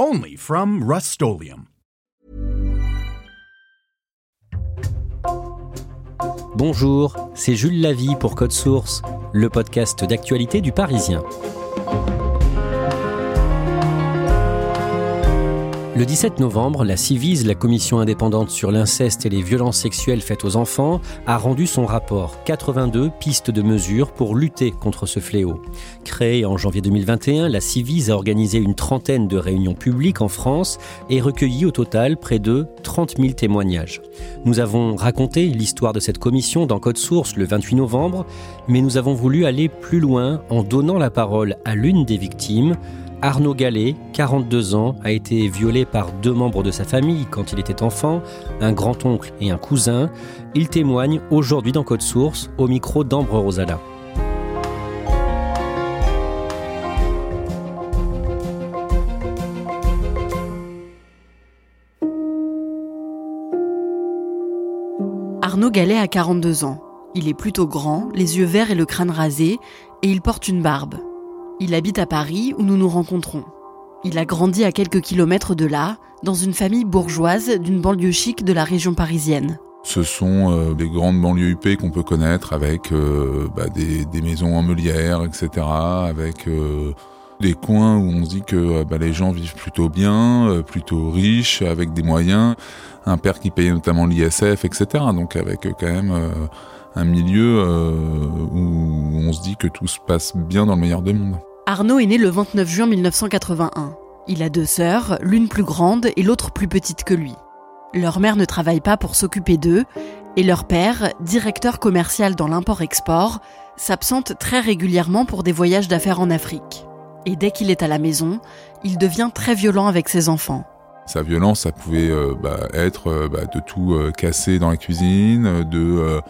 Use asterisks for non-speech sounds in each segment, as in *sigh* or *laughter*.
Only from Rust Bonjour, c'est Jules Lavie pour Code Source, le podcast d'actualité du Parisien. Le 17 novembre, la CIVIS, la commission indépendante sur l'inceste et les violences sexuelles faites aux enfants, a rendu son rapport 82 pistes de mesures pour lutter contre ce fléau. Créée en janvier 2021, la CIVIS a organisé une trentaine de réunions publiques en France et recueilli au total près de 30 000 témoignages. Nous avons raconté l'histoire de cette commission dans Code Source le 28 novembre, mais nous avons voulu aller plus loin en donnant la parole à l'une des victimes, Arnaud Gallet, 42 ans, a été violé par deux membres de sa famille quand il était enfant, un grand-oncle et un cousin. Il témoigne aujourd'hui dans Code Source au micro d'Ambre Rosala. Arnaud Gallet a 42 ans. Il est plutôt grand, les yeux verts et le crâne rasé, et il porte une barbe. Il habite à Paris où nous nous rencontrons. Il a grandi à quelques kilomètres de là, dans une famille bourgeoise d'une banlieue chic de la région parisienne. Ce sont euh, des grandes banlieues UP qu'on peut connaître avec euh, bah, des, maisons en meulière, etc. Avec euh, des coins où on se dit que bah, les gens vivent plutôt bien, plutôt riches, avec des moyens. Un père qui payait notamment l'ISF, etc. Donc avec quand même un milieu où on se dit que tout se passe bien dans le meilleur des mondes. Arnaud est né le 29 juin 1981. Il a deux sœurs, l'une plus grande et l'autre plus petite que lui. Leur mère ne travaille pas pour s'occuper d'eux et leur père, directeur commercial dans l'import-export, s'absente très régulièrement pour des voyages d'affaires en Afrique. Et dès qu'il est à la maison, il devient très violent avec ses enfants. Sa violence, ça pouvait euh, bah, être euh, bah, de tout euh, casser dans la cuisine, de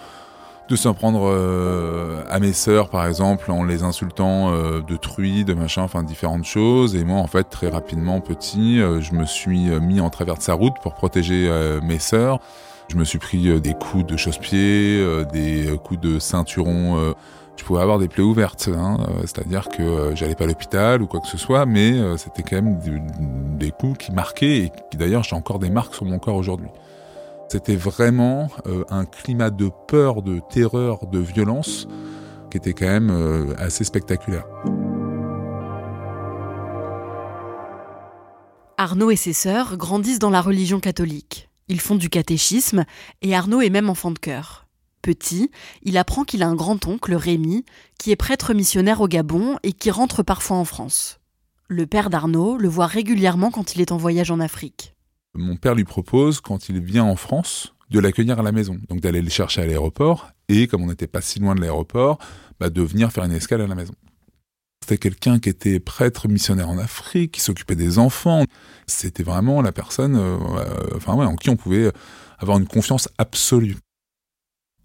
de s'en prendre euh, à mes sœurs par exemple en les insultant euh, de truie, de machin, enfin différentes choses. Et moi en fait très rapidement petit, euh, je me suis mis en travers de sa route pour protéger mes sœurs. Je me suis pris des coups de chausse-pied, des coups de ceinturon. je pouvais avoir des plaies ouvertes, hein, c'est-à-dire que j'allais pas à l'hôpital ou quoi que ce soit, mais c'était quand même des, coups qui marquaient et qui d'ailleurs j'ai encore des marques sur mon corps aujourd'hui. C'était vraiment euh, un climat de peur, de terreur, de violence qui était quand même euh, assez spectaculaire. Arnaud et ses sœurs grandissent dans la religion catholique. Ils font du catéchisme et Arnaud est même enfant de cœur. Petit, il apprend qu'il a un grand-oncle, Rémi, qui est prêtre missionnaire au Gabon et qui rentre parfois en France. Le père d'Arnaud le voit régulièrement quand il est en voyage en Afrique mon père lui propose, quand il vient en France, de l'accueillir à la maison, donc d'aller le chercher à l'aéroport, et comme on n'était pas si loin de l'aéroport, bah, de venir faire une escale à la maison. C'était quelqu'un qui était prêtre missionnaire en Afrique, qui s'occupait des enfants. C'était vraiment la personne euh, enfin, en qui on pouvait avoir une confiance absolue.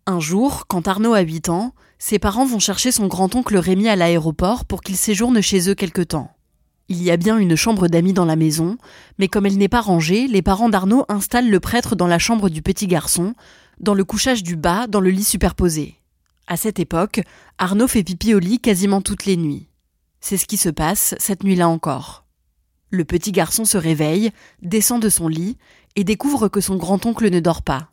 Un jour, quand Arnaud a 8 ans, ses parents vont chercher son grand-oncle Rémi à l'aéroport pour qu'il séjourne chez eux quelque temps. Il y a bien une chambre d'amis dans la maison, mais comme elle n'est pas rangée, les parents d'Arnaud installent le prêtre dans la chambre du petit garçon, dans le couchage du bas, dans le lit superposé. À cette époque, Arnaud fait pipi au lit quasiment toutes les nuits. C'est ce qui se passe cette nuit-là encore. Le petit garçon se réveille, descend de son lit et découvre que son grand-oncle ne dort pas.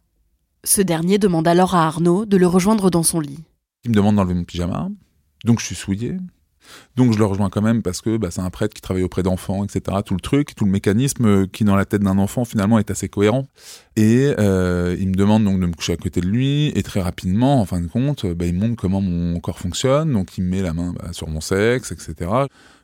Ce dernier demande alors à Arnaud de le rejoindre dans son lit. Il me demande d'enlever mon pyjama, donc je suis souillé, Donc je le rejoins quand même parce que bah, c'est un prêtre qui travaille auprès d'enfants, etc. Tout le truc, tout le mécanisme euh, qui dans la tête d'un enfant finalement est assez cohérent. Et euh, il me demande donc de me coucher à côté de lui et très rapidement, en fin de compte, bah, il montre comment mon corps fonctionne. Donc il me met la main bah, sur mon sexe, etc.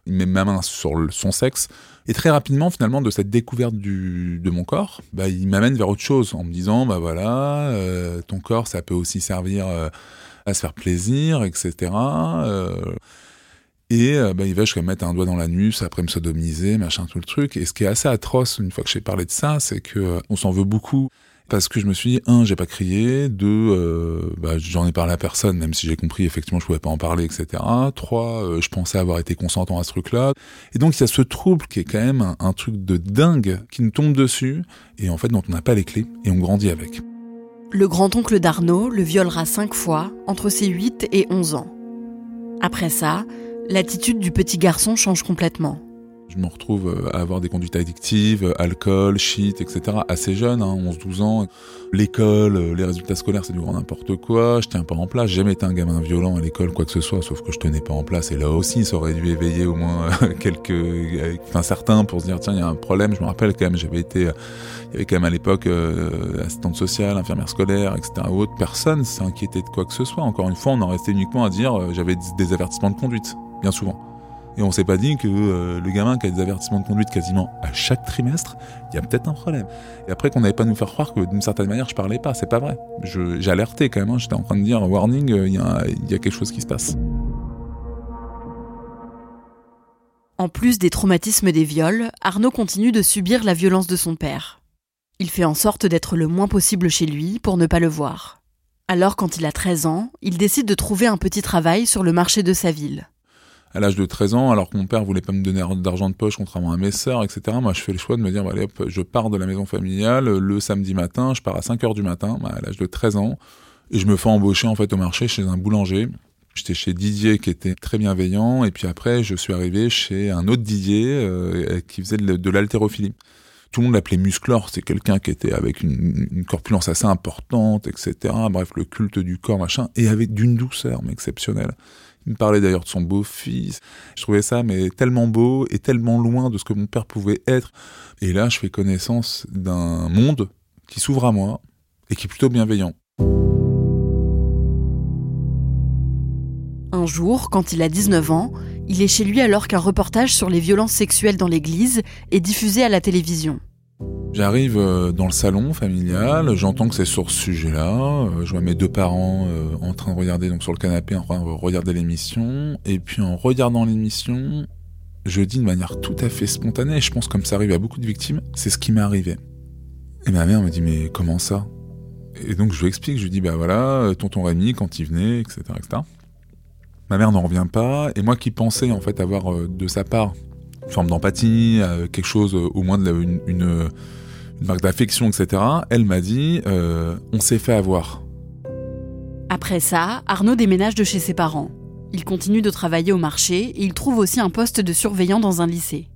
Il met ma main sur son sexe. Et très rapidement, finalement, de cette découverte de mon corps, il m'amène vers autre chose en me disant, bah voilà, euh, ton corps, ça peut aussi servir à se faire plaisir, etc. et bah, il va jusqu'à mettre un doigt dans l'anus, après me sodomiser, machin, tout le truc. Et ce qui est assez atroce, une fois que j'ai parlé de ça, c'est que on s'en veut beaucoup. Parce que je me suis dit un j'ai pas crié. Deux euh, bah, j'en ai parlé à personne même si j'ai compris effectivement je pouvais pas en parler etc trois euh, je pensais avoir été consentant à ce truc là et donc il y a ce trouble qui est quand même un, truc de dingue qui nous tombe dessus. Et en fait dont on n'a pas les clés. Et on grandit avec. Le grand-oncle d'Arnaud le violera cinq fois entre ses 8 et 11 ans. Après ça l'attitude du petit garçon change complètement je me retrouve euh, à avoir des conduites addictives, euh, alcool, shit, etc. assez jeune, hein, 11-12 ans. L'école, euh, les résultats scolaires, c'est du grand n'importe quoi. Je tiens pas en place. J'ai jamais été un gamin violent à l'école, quoi que ce soit, sauf que je tenais pas en place. Et là aussi, ça aurait dû éveiller au moins *laughs* quelques, enfin certains pour se dire tiens, il y a un problème. Je me rappelle quand même, j'avais été, il y avait quand même à l'époque assistante sociale, infirmière scolaire, etc. Autre personne s'est inquiété de quoi que ce soit. Encore une fois, on en restait uniquement à dire j'avais des avertissements de conduite, souvent. Et on s'est pas dit que euh, le gamin qui a des avertissements de conduite quasiment à chaque trimestre, il y a peut-être un problème. Et après qu'on n'avait pas nous faire croire que d'une certaine manière je parlais pas, c'est pas vrai. Alerté quand même, hein. j'étais en train de dire warning, euh, il y a quelque chose qui se passe. En plus des traumatismes des viols, Arnaud continue de subir la violence de son père. Il fait en sorte d'être le moins possible chez lui pour ne pas le voir. Alors quand il a 13 ans, il décide de trouver un petit travail sur le marché de sa ville à l'âge de 13 ans, alors que mon père voulait pas me donner d'argent de poche contrairement à mes sœurs, etc. Moi, je fais le choix de me dire, bah, allez, je pars de la maison familiale le samedi matin, je pars à 5 heures du matin, bah, à l'âge de 13 ans, et je me fais embaucher, en fait, au marché chez un boulanger. J'étais chez Didier qui était très bienveillant, et puis après, je suis arrivé chez un autre Didier euh, qui faisait de, l'haltérophilie. Tout le monde l'appelait musclor, c'est quelqu'un qui était avec une, corpulence assez importante, etc. Bref, le culte du corps, machin, et avec d'une douceur, exceptionnelle. Il me parlait d'ailleurs de son beau-fils. Je trouvais ça mais tellement beau et tellement loin de ce que mon père pouvait être. Et là, je fais connaissance d'un monde qui s'ouvre à moi et qui est plutôt bienveillant. Un jour, quand il a 19 ans, il est chez lui alors qu'un reportage sur les violences sexuelles dans l'église est diffusé à la télévision. J'arrive euh, dans le salon familial, j'entends que c'est sur ce sujet-là, euh, je vois mes deux parents euh, en train de regarder donc sur le canapé en train de regarder l'émission et puis en regardant l'émission, je dis de manière tout à fait spontanée, et je pense comme ça arrive à beaucoup de victimes, c'est ce qui m'est arrivé. Et ma mère me dit mais comment ça? Et donc je lui explique, je lui dis bah voilà, tonton Rémi quand il venait, etc. Ma mère n'en revient pas, et moi qui pensais en fait avoir de sa part une forme d'empathie, quelque chose au moins de une marque d'affection, etc., elle m'a dit euh, on s'est fait avoir. Après ça, Arnaud déménage de chez ses parents. Il continue de travailler au marché et il trouve aussi un poste de surveillant dans un lycée.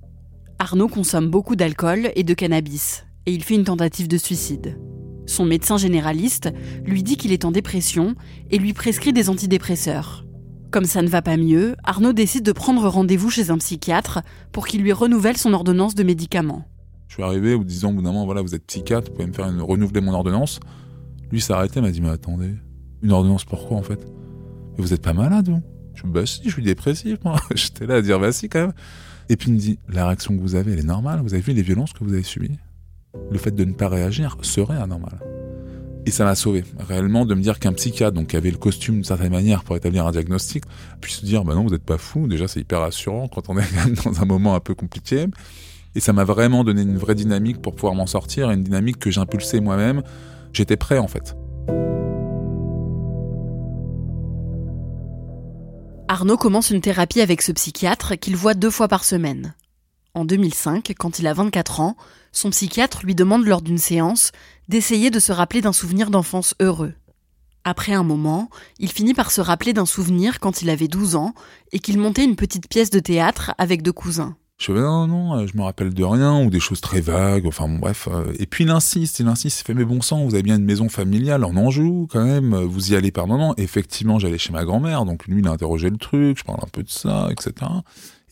Arnaud consomme beaucoup d'alcool et de cannabis, et il fait une tentative de suicide. Son médecin généraliste lui dit qu'il est en dépression et lui prescrit des antidépresseurs. Comme ça ne va pas mieux, Arnaud décide de prendre rendez-vous chez un psychiatre pour qu'il lui renouvelle son ordonnance de médicaments. Je suis arrivé en disant au bout d'un moment, voilà, vous êtes psychiatre, vous pouvez me faire une, renouveler mon ordonnance. Lui s'est arrêté, m'a dit, mais attendez, une ordonnance pourquoi en fait? Mais vous êtes pas malade, vous? Je bah si, je suis dépressif, moi. *laughs* J'étais là à dire, bah si, quand même. Et puis il me dit, la réaction que vous avez, elle est normale, vous avez vu les violences que vous avez subies? Le fait de ne pas réagir serait anormal. Et ça m'a sauvé, réellement, de me dire qu'un psychiatre, donc qui avait le costume d'une certaine manière pour établir un diagnostic, puisse se dire, bah non, vous n'êtes pas fou. Déjà, c'est hyper rassurant quand on est *laughs* dans un moment un peu compliqué. Et ça m'a vraiment donné une vraie dynamique pour pouvoir m'en sortir, une dynamique que j'impulsais moi-même. J'étais prêt en fait. Arnaud commence une thérapie avec ce psychiatre qu'il voit deux fois par semaine. En 2005, quand il a 24 ans, son psychiatre lui demande lors d'une séance d'essayer de se rappeler d'un souvenir d'enfance heureux. Après un moment, il finit par se rappeler d'un souvenir quand il avait 12 ans et qu'il montait une petite pièce de théâtre avec deux cousins Je non, non, euh, je me rappelle de rien, ou des choses très vagues, enfin bref. euh. Et puis il insiste, il insiste, il fait, mais bon sang, vous avez bien une maison familiale en Anjou, quand même, vous y allez par moment. Effectivement, j'allais chez ma grand-mère, donc lui, il a interrogé le truc, je parle un peu de ça, etc.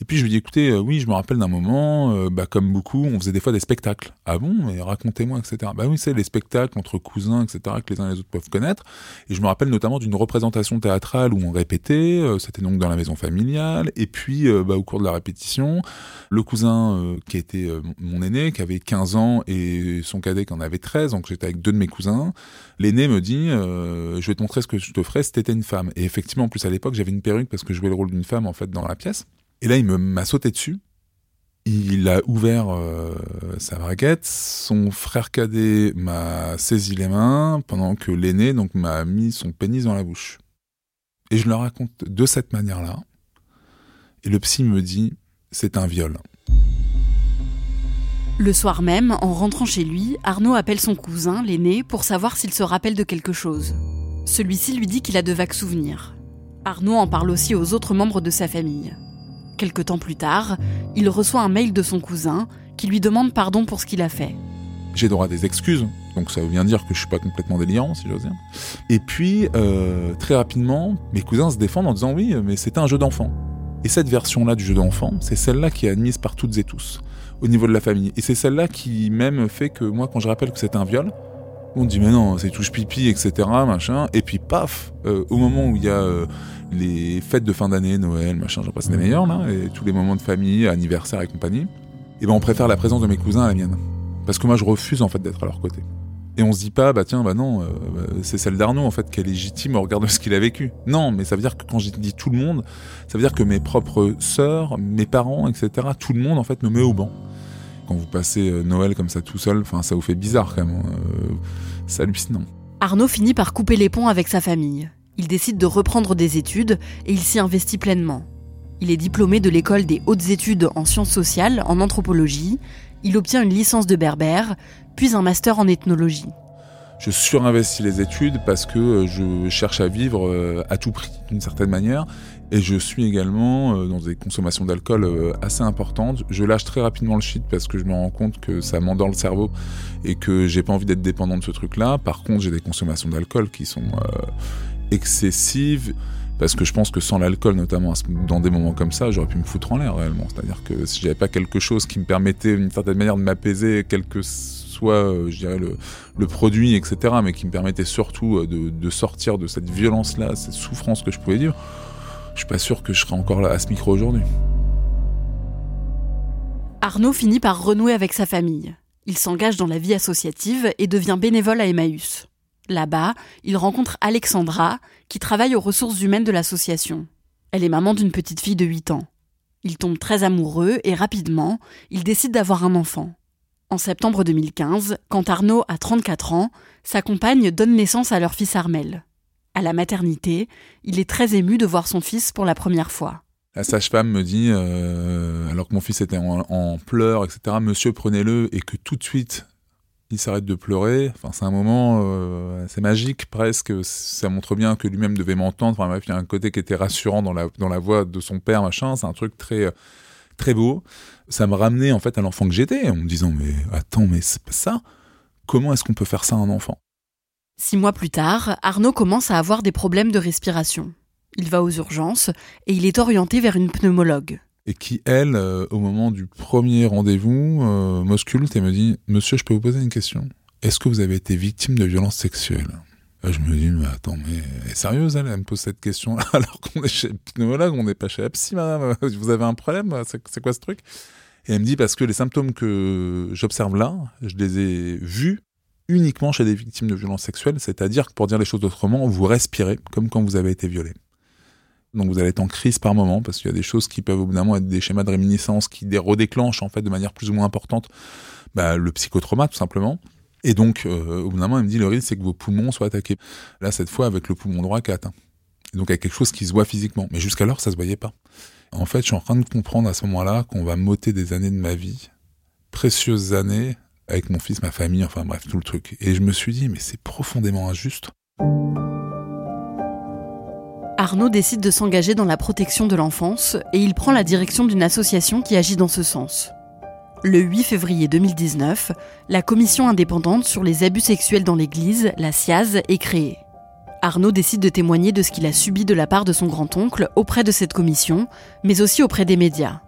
Et puis je lui dis, écoutez, euh, oui, je me rappelle d'un moment, euh, bah, comme beaucoup, on faisait des fois des spectacles. Ah bon, mais racontez-moi, etc. Bah oui, c'est les spectacles entre cousins, etc., que les uns et les autres peuvent connaître. Et je me rappelle notamment d'une représentation théâtrale où on répétait, euh, c'était donc dans la maison familiale, et puis bah, au cours de la répétition, le cousin qui était mon aîné, qui avait 15 ans, et son cadet qui en avait 13, donc j'étais avec deux de mes cousins, l'aîné me dit, je vais te montrer ce que je te ferais si t'étais une femme. Et effectivement, en plus à l'époque, j'avais une perruque parce que je jouais le rôle d'une femme en fait dans la pièce. Et là, il m'a sauté dessus. Il a ouvert euh, sa braguette. Son frère cadet m'a saisi les mains pendant que l'aîné donc m'a mis son pénis dans la bouche. Et je le raconte de cette manière-là. Et le psy me dit c'est un viol. Le soir même, en rentrant chez lui, Arnaud appelle son cousin, l'aîné, pour savoir s'il se rappelle de quelque chose. Celui-ci lui dit qu'il a de vagues souvenirs. Arnaud en parle aussi aux autres membres de sa famille. Quelque temps plus tard, il reçoit un mail de son cousin qui lui demande pardon pour ce qu'il a fait. J'ai droit à des excuses, donc ça veut bien dire que je suis pas complètement délirant, si j'ose dire. Et puis, euh, très rapidement, mes cousins se défendent en disant oui, mais c'était un jeu d'enfant. Et cette version-là du jeu d'enfant, c'est celle-là qui est admise par toutes et tous, au niveau de la famille. Et c'est celle-là qui même fait que moi, quand je rappelle que c'est un viol, on dit mais non, c'est touche pipi, etc. Machin. Et puis paf, euh, au moment où il y a euh, les fêtes de fin d'année, Noël, machin, j'en passe les meilleurs là, et tous les moments de famille, anniversaire et compagnie, et ben on préfère la présence de mes cousins à la mienne, parce que moi je refuse en fait d'être à leur côté. Et on se dit pas, bah tiens, bah non, euh, bah, c'est celle d'Arnaud en fait qui est légitime au regard de ce qu'il a vécu. Non, mais ça veut dire que quand j'ai dit tout le monde, ça veut dire que mes propres sœurs, mes parents, etc., tout le monde en fait me met au banc. Quand vous passez euh, Noël comme ça tout seul, ça vous fait bizarre quand même. euh, c'est hallucinant. Arnaud finit par couper les ponts avec sa famille. Il décide de reprendre des études et il s'y investit pleinement. Il est diplômé de l'école des hautes études en sciences sociales, en anthropologie. Il obtient une licence de berbère, puis un master en ethnologie. Je surinvestis les études parce que euh, je cherche à vivre euh, à tout prix, d'une certaine manière. Et je suis également euh, dans des consommations d'alcool assez importantes. Je lâche très rapidement le shit parce que je me rends compte que ça m'endort le cerveau et que j'ai pas envie d'être dépendant de ce truc-là. Par contre, j'ai des consommations d'alcool qui sont excessives parce que je pense que sans l'alcool, notamment dans des moments comme ça, j'aurais pu me foutre en l'air réellement. C'est-à-dire que si j'avais pas quelque chose qui me permettait d'une certaine manière de m'apaiser, quel que soit, euh, je dirais, le, produit, etc., mais qui me permettait surtout euh, de, de sortir de cette violence-là, cette souffrance que je pouvais vivre, je suis pas sûr que je serais encore là à ce micro aujourd'hui. Arnaud finit par renouer avec sa famille. Il s'engage dans la vie associative et devient bénévole à Emmaüs. Là-bas, il rencontre Alexandra, qui travaille aux ressources humaines de l'association. Elle est maman d'une petite fille de 8 ans. Ils tombent très amoureux et rapidement, ils décident d'avoir un enfant. En septembre 2015, quand Arnaud a 34 ans, sa compagne donne naissance à leur fils Armel. À la maternité, il est très ému de voir son fils pour la première fois. La sage-femme me dit, euh, alors que mon fils était en, pleurs, etc., monsieur, prenez-le, et que tout de suite, il s'arrête de pleurer. Enfin, c'est un moment, euh, c'est magique presque. Ça montre bien que lui-même devait m'entendre. Enfin, il y a un côté qui était rassurant dans la, dans la voix de son père, machin. C'est un truc très, très beau. Ça me ramenait en fait à l'enfant que j'étais, en me disant, mais attends, mais c'est pas ça. Comment est-ce qu'on peut faire ça à un enfant? Six mois plus tard, Arnaud commence à avoir des problèmes de respiration. Il va aux urgences et il est orienté vers une pneumologue. et qui, elle, euh, au moment du premier rendez-vous, euh, m'ausculte et me dit Monsieur, je peux vous poser une question Est-ce que vous avez été victime de violences sexuelles? Là, Je me dis Mais attends, mais elle est sérieuse, elle, elle me pose cette question *laughs* alors qu'on est chez le pneumologue, on n'est pas chez la psy, madame. *laughs* Vous avez un problème C'est quoi ce truc? Et elle me dit Parce que les symptômes que j'observe là, je les ai vus uniquement chez des victimes de violences sexuelles, c'est-à-dire que pour dire les choses autrement, vous respirez comme quand vous avez été violé. Donc vous allez être en crise par moment parce qu'il y a des choses qui peuvent au être des schémas de réminiscence qui dé- redéclenchent en fait de manière plus ou moins importante bah, le psychotrauma tout simplement. Et donc euh, au bout d'un moment elle me dit le risque c'est que vos poumons soient attaqués. Là cette fois avec le poumon droit qui est atteint. Et donc avec quelque chose qui se voit physiquement. Mais jusqu'alors ça se voyait pas. En fait je suis en train de comprendre à ce moment-là qu'on va m'ôter des années de ma vie, précieuses années avec mon fils, ma famille, enfin bref tout le truc. Et je me suis dit mais c'est profondément injuste. Arnaud décide de s'engager dans la protection de l'enfance et il prend la direction d'une association qui agit dans ce sens. Le 8 février 2019, la commission indépendante sur les abus sexuels dans l'Église, la CIAZ, est créée. Arnaud décide de témoigner de ce qu'il a subi de la part de son grand-oncle auprès de cette commission, mais aussi auprès des médias.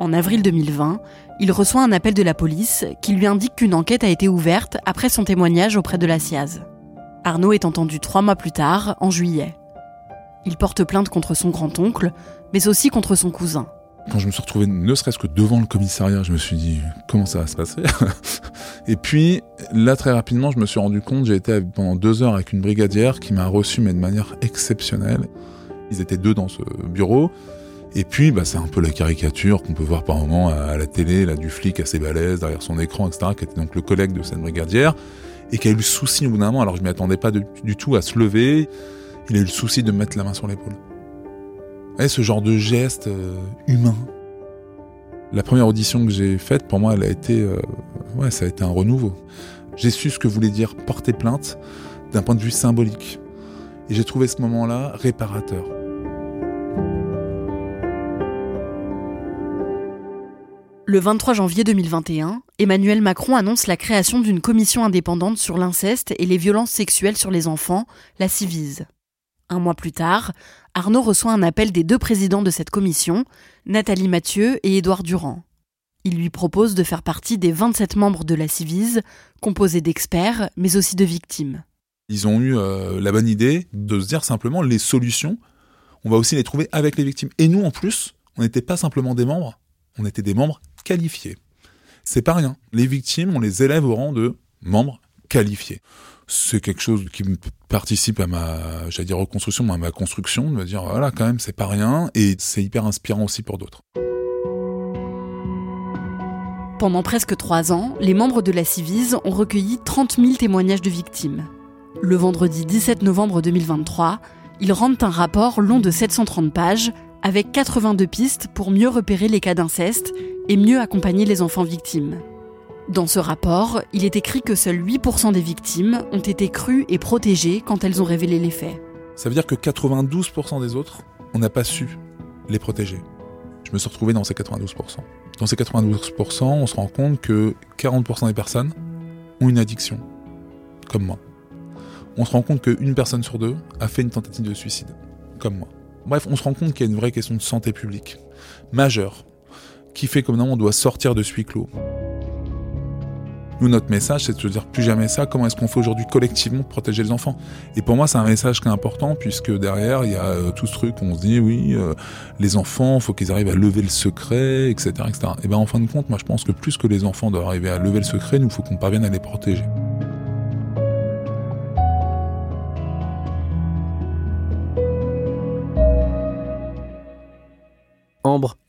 En avril 2020, il reçoit un appel de la police qui lui indique qu'une enquête a été ouverte après son témoignage auprès de la CIAZ. Arnaud est entendu trois mois plus tard, en juillet. Il porte plainte contre son grand-oncle, mais aussi contre son cousin. Quand je me suis retrouvé ne serait-ce que devant le commissariat, je me suis dit comment ça va se passer *laughs* Et puis là très rapidement, je me suis rendu compte, j'ai été pendant deux heures avec une brigadière qui m'a reçu mais de manière exceptionnelle. Ils étaient deux dans ce bureau. Et puis, bah, c'est un peu la caricature qu'on peut voir par moment à la télé, là, du flic assez balèze derrière son écran, etc., qui était donc le collègue de cette brigadière, et qui a eu le souci au bout d'un moment, alors je m'y attendais pas du tout à se lever, il a eu le souci de mettre la main sur l'épaule. Et ce genre de geste euh, humain. La première audition que j'ai faite, pour moi, elle a été, euh, ouais, ça a été un renouveau. J'ai su ce que voulait dire porter plainte d'un point de vue symbolique. Et j'ai trouvé ce moment-là réparateur. Le 23 janvier 2021, Emmanuel Macron annonce la création d'une commission indépendante sur l'inceste et les violences sexuelles sur les enfants, la CIVISE. Un mois plus tard, Arnaud reçoit un appel des deux présidents de cette commission, Nathalie Mathieu et Édouard Durand. Il lui propose de faire partie des 27 membres de la CIVISE, composés d'experts, mais aussi de victimes. Ils ont eu euh, la bonne idée de se dire simplement les solutions, on va aussi les trouver avec les victimes. Et nous, en plus, on n'était pas simplement des membres, on était des membres qualifiés. C'est pas rien. Les victimes, on les élève au rang de membres qualifiés. C'est quelque chose qui me participe à ma, j'allais dire reconstruction, à ma construction, de me dire voilà quand même c'est pas rien et c'est hyper inspirant aussi pour d'autres. Pendant presque trois ans, les membres de la Civise ont recueilli 30 000 témoignages de victimes. Le vendredi 17 novembre 2023, ils rendent un rapport long de 730 pages avec 82 pistes pour mieux repérer les cas d'inceste et mieux accompagner les enfants victimes. Dans ce rapport, il est écrit que seuls 8% des victimes ont été crues et protégées quand elles ont révélé les faits. Ça veut dire que 92% des autres, on n'a pas su les protéger. Je me suis retrouvé dans ces 92%. Dans ces 92%, on se rend compte que 40% des personnes ont une addiction, comme moi. On se rend compte qu'une personne sur deux a fait une tentative de suicide, comme moi. Bref, on se rend compte qu'il y a une vraie question de santé publique, majeure, qui fait que maintenant on doit sortir de ce. Nous, notre message, c'est de se dire plus jamais ça. Comment est-ce qu'on fait aujourd'hui collectivement pour protéger les enfants? Et pour moi, c'est un message qui est important puisque derrière, il y a euh, tout ce truc on se dit oui, euh, les enfants, faut qu'ils arrivent à lever le secret, etc., etc. Et ben en fin de compte, moi, je pense que plus que les enfants doivent arriver à lever le secret, nous, faut qu'on parvienne à les protéger.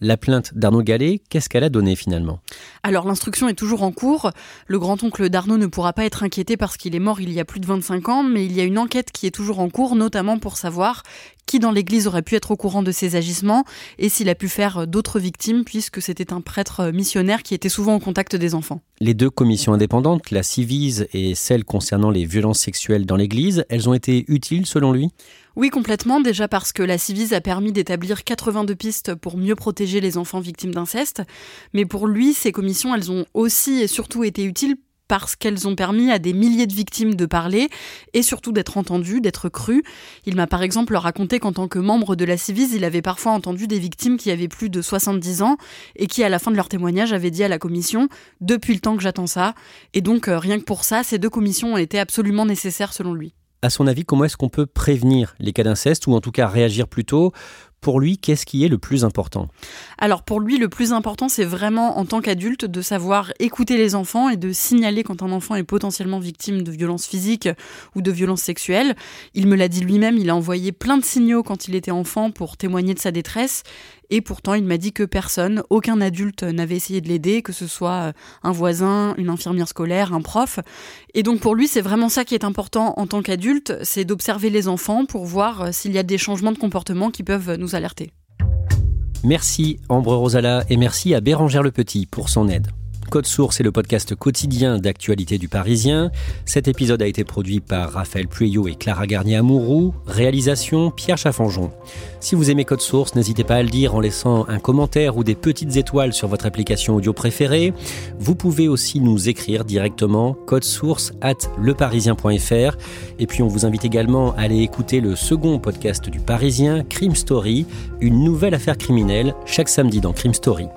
La plainte d'Arnaud Gallet, qu'est-ce qu'elle a donné finalement? Alors l'instruction est toujours en cours. Le grand-oncle d'Arnaud ne pourra pas être inquiété parce qu'il est mort il y a plus de 25 ans, mais il y a une enquête qui est toujours en cours, notamment pour savoir qui dans l'Église aurait pu être au courant de ses agissements et s'il a pu faire d'autres victimes, puisque c'était un prêtre missionnaire qui était souvent en contact des enfants. Les deux commissions indépendantes, la Civise et celle concernant les violences sexuelles dans l'Église, elles ont été utiles selon lui? Oui, complètement. Déjà parce que la Civise a permis d'établir 82 pistes pour mieux protéger les enfants victimes d'inceste. Mais pour lui, ces commissions, elles ont aussi et surtout été utiles parce qu'elles ont permis à des milliers de victimes de parler et surtout d'être entendues, d'être crues. Il m'a par exemple raconté qu'en tant que membre de la Civise, il avait parfois entendu des victimes qui avaient plus de 70 ans et qui, à la fin de leur témoignage, avaient dit à la commission Depuis le temps que j'attends ça. Et donc, euh, rien que pour ça, ces deux commissions ont été absolument nécessaires selon lui. À son avis, comment est-ce qu'on peut prévenir les cas d'inceste ou en tout cas réagir plus tôt? Pour lui, qu'est-ce qui est le plus important? Alors pour lui, le plus important, c'est vraiment en tant qu'adulte de savoir écouter les enfants et de signaler quand un enfant est potentiellement victime de violences physiques ou de violences sexuelles. Il me l'a dit lui-même, il a envoyé plein de signaux quand il était enfant pour témoigner de sa détresse et pourtant, il m'a dit que personne, aucun adulte n'avait essayé de l'aider, que ce soit euh, un voisin, une infirmière scolaire, un prof. Et donc pour lui, c'est vraiment ça qui est important en tant qu'adulte, c'est d'observer les enfants pour voir euh, s'il y a des changements de comportement qui peuvent nous alerter. Merci Ambre Rosala et merci à Bérangère Le Petit pour son aide. Code Source est le podcast quotidien d'actualité du Parisien. Cet épisode a été produit par Raphaël Pueyo et Clara Garnier-Amouroux. Réalisation Pierre Chaffanjon. Si vous aimez Code Source, n'hésitez pas à le dire en laissant un commentaire ou des petites étoiles sur votre application audio préférée. Vous pouvez aussi nous écrire directement code source at leparisien.fr. Et puis on vous invite également à aller écouter le second podcast du Parisien, Crime Story, une nouvelle affaire criminelle, chaque samedi dans Crime Story.